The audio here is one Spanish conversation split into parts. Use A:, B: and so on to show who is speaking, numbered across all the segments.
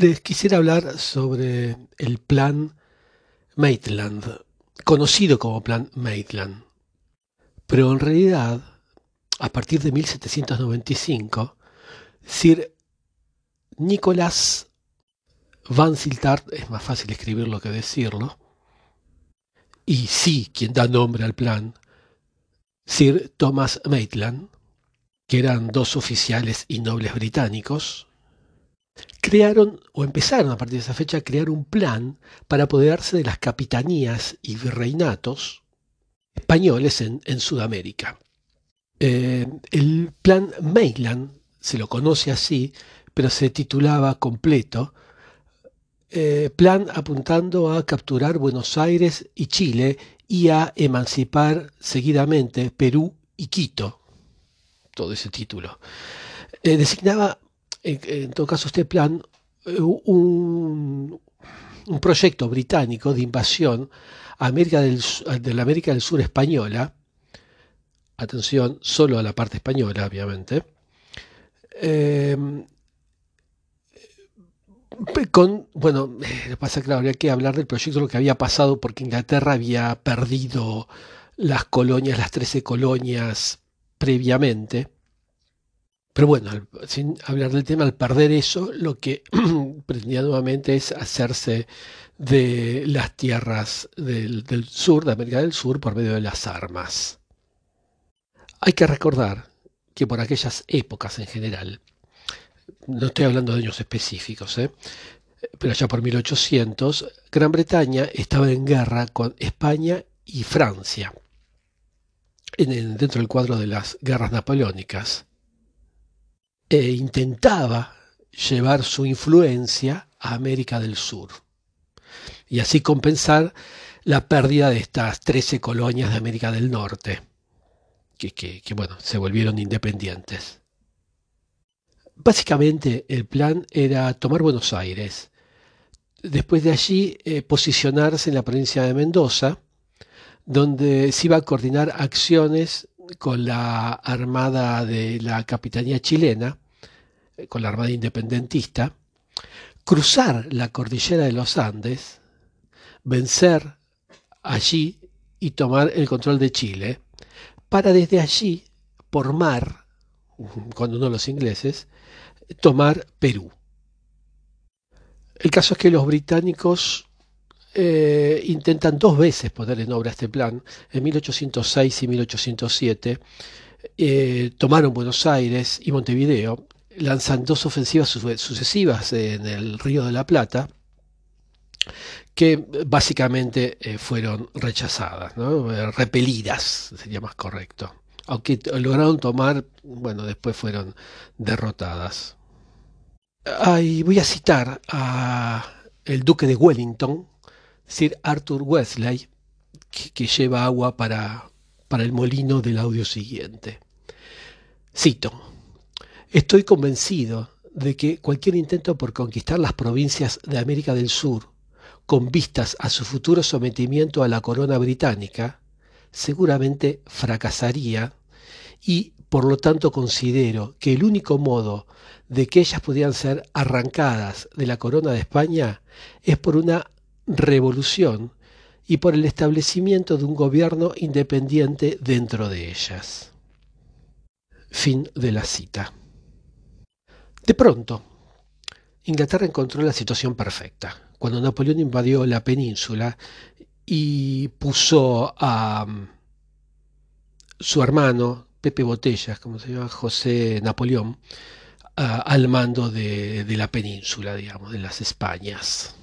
A: Les quisiera hablar sobre el plan Maitland, conocido como plan Maitland. Pero en realidad, a partir de 1795, Sir Nicholas Van Siltart, es más fácil escribirlo que decirlo, y sí quien da nombre al plan, Sir Thomas Maitland, que eran dos oficiales y nobles británicos, crearon o empezaron a partir de esa fecha a crear un plan para apoderarse de las capitanías y virreinatos españoles en, Sudamérica. Eh, el plan Maitland se lo conoce así, pero se titulaba completo eh, Plan apuntando a capturar Buenos Aires y Chile y a emancipar seguidamente Perú y Quito. Todo ese título. Eh, designaba, en, todo caso, este plan eh, un, proyecto británico de invasión a América del, de la América del Sur española. Atención, solo a la parte española, obviamente. Con, bueno, lo pasa que habría que hablar del proyecto, lo que había pasado, porque Inglaterra había perdido las colonias, las 13 colonias previamente. Pero bueno, sin hablar del tema, al perder eso, lo que pretendía nuevamente es hacerse de las tierras del, sur, de América del Sur, por medio de las armas. Hay que recordar que por aquellas épocas en general, no estoy hablando de años específicos, ¿eh? pero ya por 1800, Gran Bretaña estaba en guerra con España y Francia, dentro del cuadro de las guerras napoleónicas, e intentaba llevar su influencia a América del Sur y así compensar la pérdida de estas 13 colonias de América del Norte, que bueno, se volvieron independientes. Básicamente el plan era tomar Buenos Aires, después de allí eh, posicionarse en la provincia de Mendoza, donde se iba a coordinar acciones con la armada de la Capitanía chilena, con la armada independentista, cruzar la cordillera de los Andes, vencer allí y tomar el control de Chile, para desde allí, por mar, cuando no los ingleses, tomar Perú. El caso es que los británicos eh, intentan dos veces poner en obra este plan. En 1806 y 1807 eh, tomaron Buenos Aires y Montevideo, lanzan dos ofensivas sucesivas en el Río de la Plata, que básicamente eh, fueron rechazadas, repelidas, sería más correcto. Aunque lograron tomar, bueno, después fueron derrotadas voy a citar a el duque de Wellington, Sir Arthur Wesley, que, lleva agua para, para el molino del audio siguiente. Cito, estoy convencido de que cualquier intento por conquistar las provincias de América del Sur, con vistas a su futuro sometimiento a la corona británica, seguramente fracasaría y por lo tanto considero que el único modo de que ellas pudieran ser arrancadas de la corona de España es por una revolución y por el establecimiento de un gobierno independiente dentro de ellas. Fin de la cita. De pronto, Inglaterra encontró la situación perfecta. Cuando Napoleón invadió la península y puso a mm, su hermano, Pepe Botellas, como se llama, José Napoleón, al mando de, la península, digamos, de las Españas.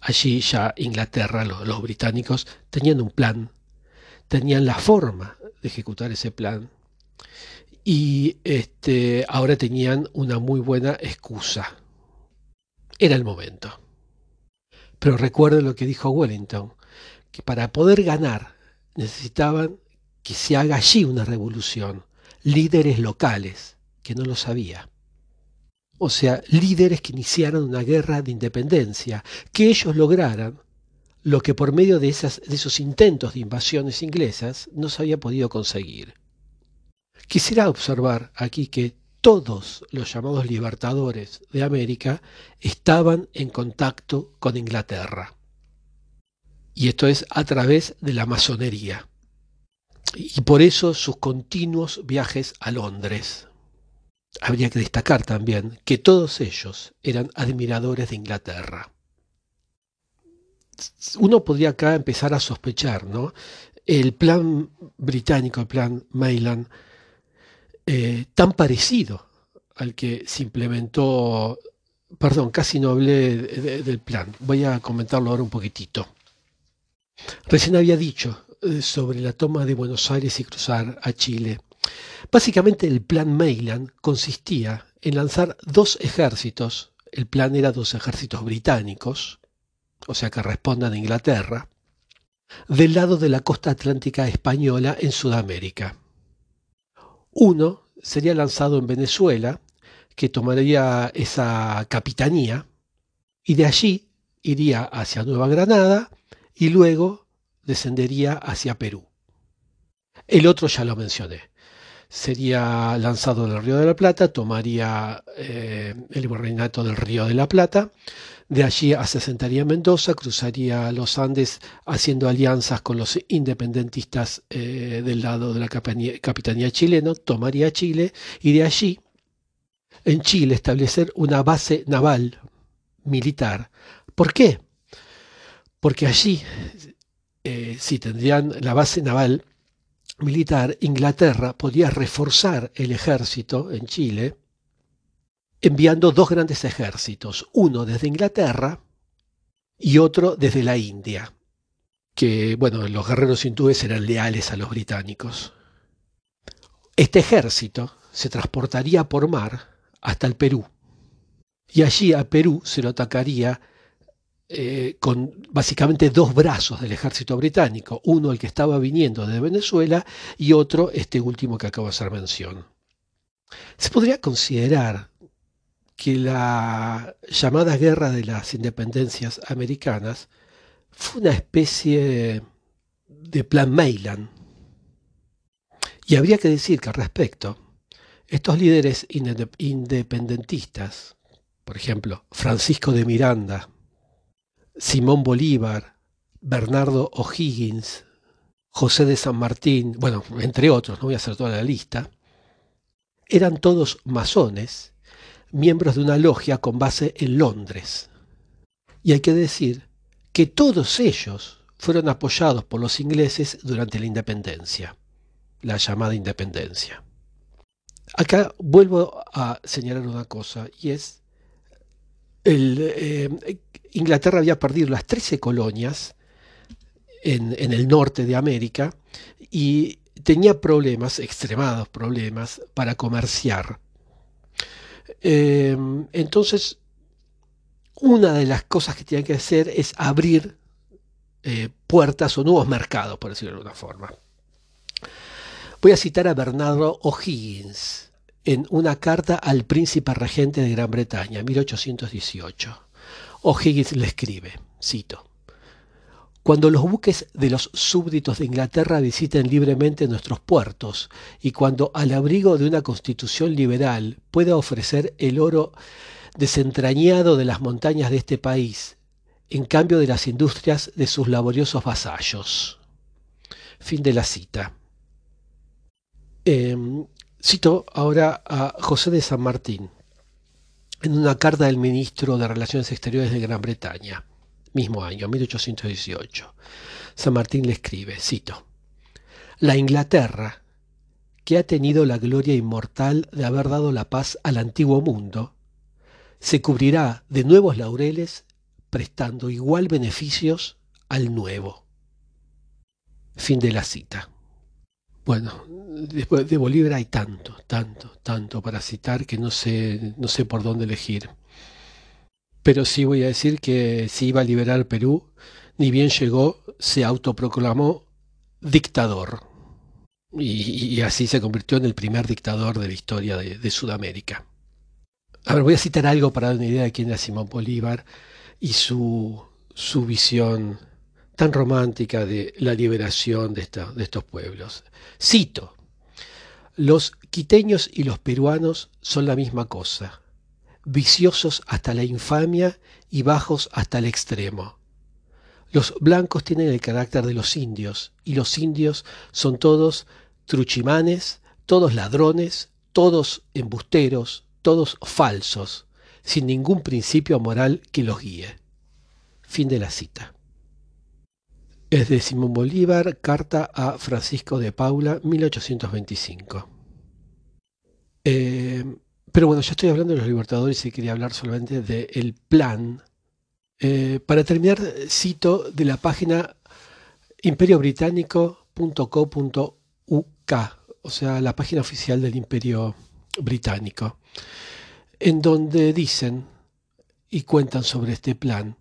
A: Allí ya Inglaterra, los, británicos, tenían un plan, tenían la forma de ejecutar ese plan y este, ahora tenían una muy buena excusa. Era el momento. Pero recuerden lo que dijo Wellington, que para poder ganar necesitaban que se haga allí una revolución, líderes locales, que no lo sabía. O sea, líderes que iniciaran una guerra de independencia, que ellos lograran lo que por medio de, esas, de esos intentos de invasiones inglesas no se había podido conseguir. Quisiera observar aquí que todos los llamados libertadores de América estaban en contacto con Inglaterra. Y esto es a través de la masonería. Y por eso sus continuos viajes a Londres. Habría que destacar también que todos ellos eran admiradores de Inglaterra. Uno podría acá empezar a sospechar, ¿no? El plan británico, el plan Mayland, eh, tan parecido al que se implementó, perdón, casi no hablé del plan, voy a comentarlo ahora un poquitito. Recién había dicho eh, sobre la toma de Buenos Aires y cruzar a Chile. Básicamente el plan Mayland consistía en lanzar dos ejércitos, el plan era dos ejércitos británicos, o sea que respondan a Inglaterra, del lado de la costa atlántica española en Sudamérica. Uno sería lanzado en Venezuela, que tomaría esa capitanía, y de allí iría hacia Nueva Granada y luego descendería hacia Perú. El otro ya lo mencioné. Sería lanzado del Río de la Plata, tomaría eh, el virreinato del Río de la Plata, de allí se asentaría Mendoza, cruzaría los Andes haciendo alianzas con los independentistas eh, del lado de la capitanía, chilena, tomaría Chile y de allí, en Chile, establecer una base naval militar. ¿Por qué? Porque allí, eh, si tendrían la base naval militar, Inglaterra podía reforzar el ejército en Chile enviando dos grandes ejércitos, uno desde Inglaterra y otro desde la India, que, bueno, los guerreros hindúes eran leales a los británicos. Este ejército se transportaría por mar hasta el Perú, y allí a Perú se lo atacaría eh, con básicamente dos brazos del ejército británico, uno el que estaba viniendo de Venezuela y otro este último que acabo de hacer mención. Se podría considerar que la llamada Guerra de las Independencias Americanas fue una especie de plan Mayland. Y habría que decir que al respecto, estos líderes independentistas, por ejemplo, Francisco de Miranda, Simón Bolívar, Bernardo O'Higgins, José de San Martín, bueno, entre otros, no voy a hacer toda la lista, eran todos masones miembros de una logia con base en Londres. Y hay que decir que todos ellos fueron apoyados por los ingleses durante la independencia, la llamada independencia. Acá vuelvo a señalar una cosa y es, eh, Inglaterra había perdido las 13 colonias en, el norte de América y tenía problemas, extremados problemas, para comerciar Em, entonces, una de las cosas que tiene que hacer es abrir eh, puertas o nuevos mercados, por decirlo de alguna forma. Voy a citar a Bernardo O'Higgins en una carta al príncipe regente de Gran Bretaña, 1818. O'Higgins le escribe, cito, cuando los buques de los súbditos de Inglaterra visiten libremente nuestros puertos y cuando al abrigo de una constitución liberal pueda ofrecer el oro desentrañado de las montañas de este país en cambio de las industrias de sus laboriosos vasallos. Fin de la cita. Em, cito ahora a José de San Martín en una carta del ministro de Relaciones Exteriores de Gran Bretaña mismo año, 1818. San Martín le escribe, cito, La Inglaterra, que ha tenido la gloria inmortal de haber dado la paz al antiguo mundo, se cubrirá de nuevos laureles prestando igual beneficios al nuevo. Fin de la cita. Bueno, después de Bolívar hay tanto, tanto, tanto para citar que no sé, no sé por dónde elegir. Pero sí voy a decir que si iba a liberar Perú, ni bien llegó, se autoproclamó dictador. Y, así se convirtió en el primer dictador de la historia de, Sudamérica. A ver, voy a citar algo para dar una idea de quién era Simón Bolívar y su, su visión tan romántica de la liberación de, de estos pueblos. Cito, los quiteños y los peruanos son la misma cosa, viciosos hasta la infamia y bajos hasta el extremo. Los blancos tienen el carácter de los indios, y los indios son todos truchimanes, todos ladrones, todos embusteros, todos falsos, sin ningún principio moral que los guíe. Fin de la cita. Es de Simón Bolívar, carta a Francisco de Paula, 1825. Eh, pero bueno, ya estoy hablando de los libertadores y quería hablar solamente del plan. Eh, para terminar, cito de la página imperiobritánico.co.uk, o sea, la página oficial del Imperio Británico, en donde dicen y cuentan sobre este plan,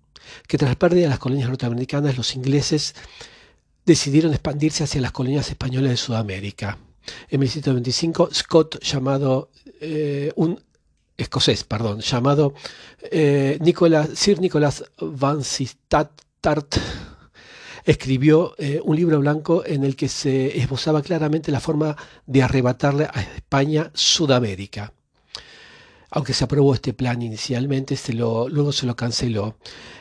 A: que tras la pérdida de las colonias norteamericanas, los ingleses decidieron expandirse hacia las colonias españolas de Sudamérica en 1725, Scott, llamado eh, un escocés, perdón, llamado eh, Sir Nicholas Van Tart, escribió eh, un libro blanco en el que se esbozaba claramente la forma de arrebatarle a España Sudamérica. Aunque se aprobó este plan inicialmente, lo, luego se lo canceló.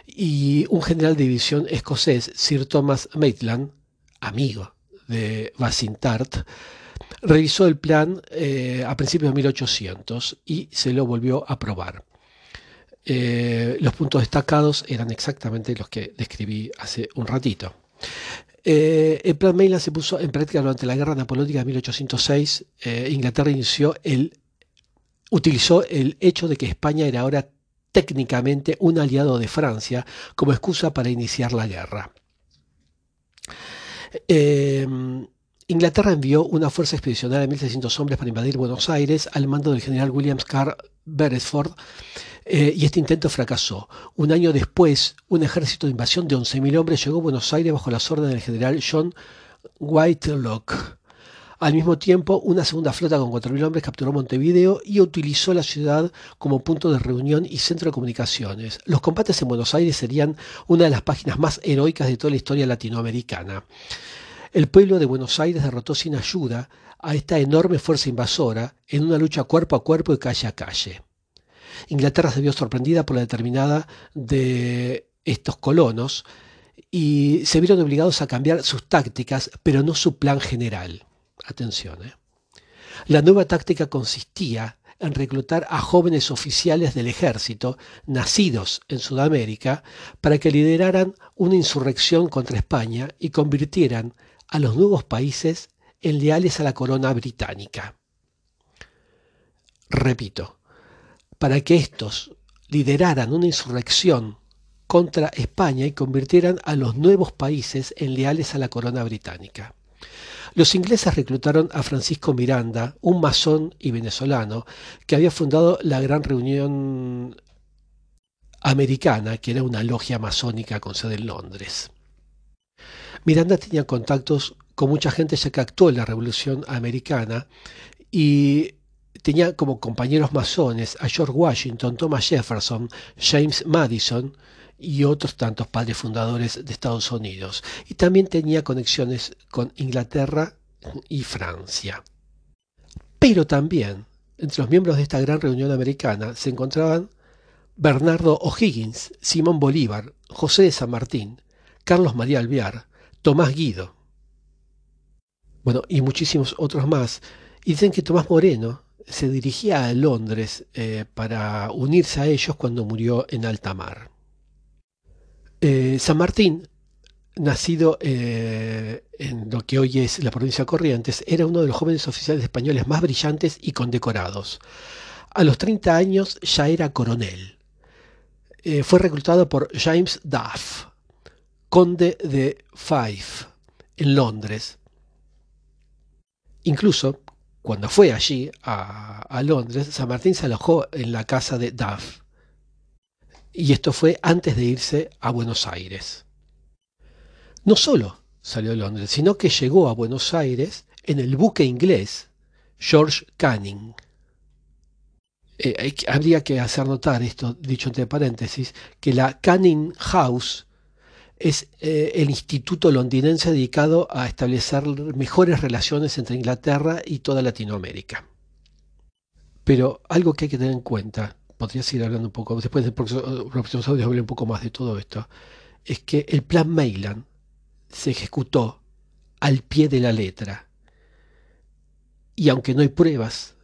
A: Y un general de división escocés, Sir Thomas Maitland, amigo de Tart, revisó el plan eh, a principios de 1800 y se lo volvió a aprobar. Eh, los puntos destacados eran exactamente los que describí hace un ratito. Eh, el plan Maitland se puso en práctica durante la Guerra Napoleónica de 1806. Inglaterra inició el, utilizó el hecho de que España era ahora técnicamente un aliado de Francia como excusa para iniciar la guerra. Inglaterra envió una fuerza expedicionaria de 1.600 hombres para invadir Buenos Aires al mando del general William Carr Beresford eh, y este intento fracasó. Un año después, un ejército de invasión de 11.000 hombres llegó a Buenos Aires bajo las órdenes del general John Whitelock. Al mismo tiempo, una segunda flota con 4.000 hombres capturó Montevideo y utilizó la ciudad como punto de reunión y centro de comunicaciones. Los combates en Buenos Aires serían una de las páginas más heroicas de toda la historia latinoamericana. El pueblo de Buenos Aires derrotó sin ayuda a esta enorme fuerza invasora en una lucha cuerpo a cuerpo y calle a calle. Inglaterra se vio sorprendida por la determinada de estos colonos y se vieron obligados a cambiar sus tácticas, pero no su plan general. Atención. ¿eh? La nueva táctica consistía en reclutar a jóvenes oficiales del ejército nacidos en Sudamérica para que lideraran una insurrección contra España y convirtieran a los nuevos países en leales a la corona británica. Repito, para que estos lideraran una insurrección contra España y convirtieran a los nuevos países en leales a la corona británica. Los ingleses reclutaron a Francisco Miranda, un masón y venezolano, que había fundado la Gran Reunión Americana, que era una logia masónica con sede en Londres. Miranda tenía contactos con mucha gente ya que actuó en la Revolución Americana y tenía como compañeros masones a George Washington, Thomas Jefferson, James Madison y otros tantos padres fundadores de Estados Unidos. Y también tenía conexiones con Inglaterra y Francia. Pero también entre los miembros de esta gran reunión americana se encontraban Bernardo O'Higgins, Simón Bolívar, José de San Martín, Carlos María Alvear, Tomás Guido. Bueno, y muchísimos otros más. Y dicen que Tomás Moreno se dirigía a Londres eh, para unirse a ellos cuando murió en alta mar. Eh, San Martín, nacido eh, en lo que hoy es la provincia de Corrientes, era uno de los jóvenes oficiales españoles más brillantes y condecorados. A los 30 años ya era coronel. fue reclutado por James Duff, conde de Fife, en Londres. Incluso, cuando fue allí, a, Londres, San Martín se alojó en la casa de Duff. Y esto fue antes de irse a Buenos Aires. No solo salió de Londres, sino que llegó a Buenos Aires en el buque inglés George Canning. Eh, habría que hacer notar esto, dicho entre paréntesis, que la Canning House es eh, el instituto londinense dedicado a establecer mejores relaciones entre Inglaterra y toda Latinoamérica. Pero algo que hay que tener en cuenta, podría seguir hablando un poco, después de próximos audios hablar un poco más de todo esto, es que el plan Mailand se ejecutó al pie de la letra. Y aunque no hay pruebas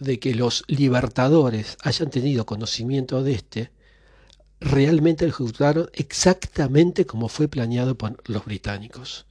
A: de que los libertadores hayan tenido conocimiento de este, realmente lo ejecutaron exactamente como fue planeado por los británicos.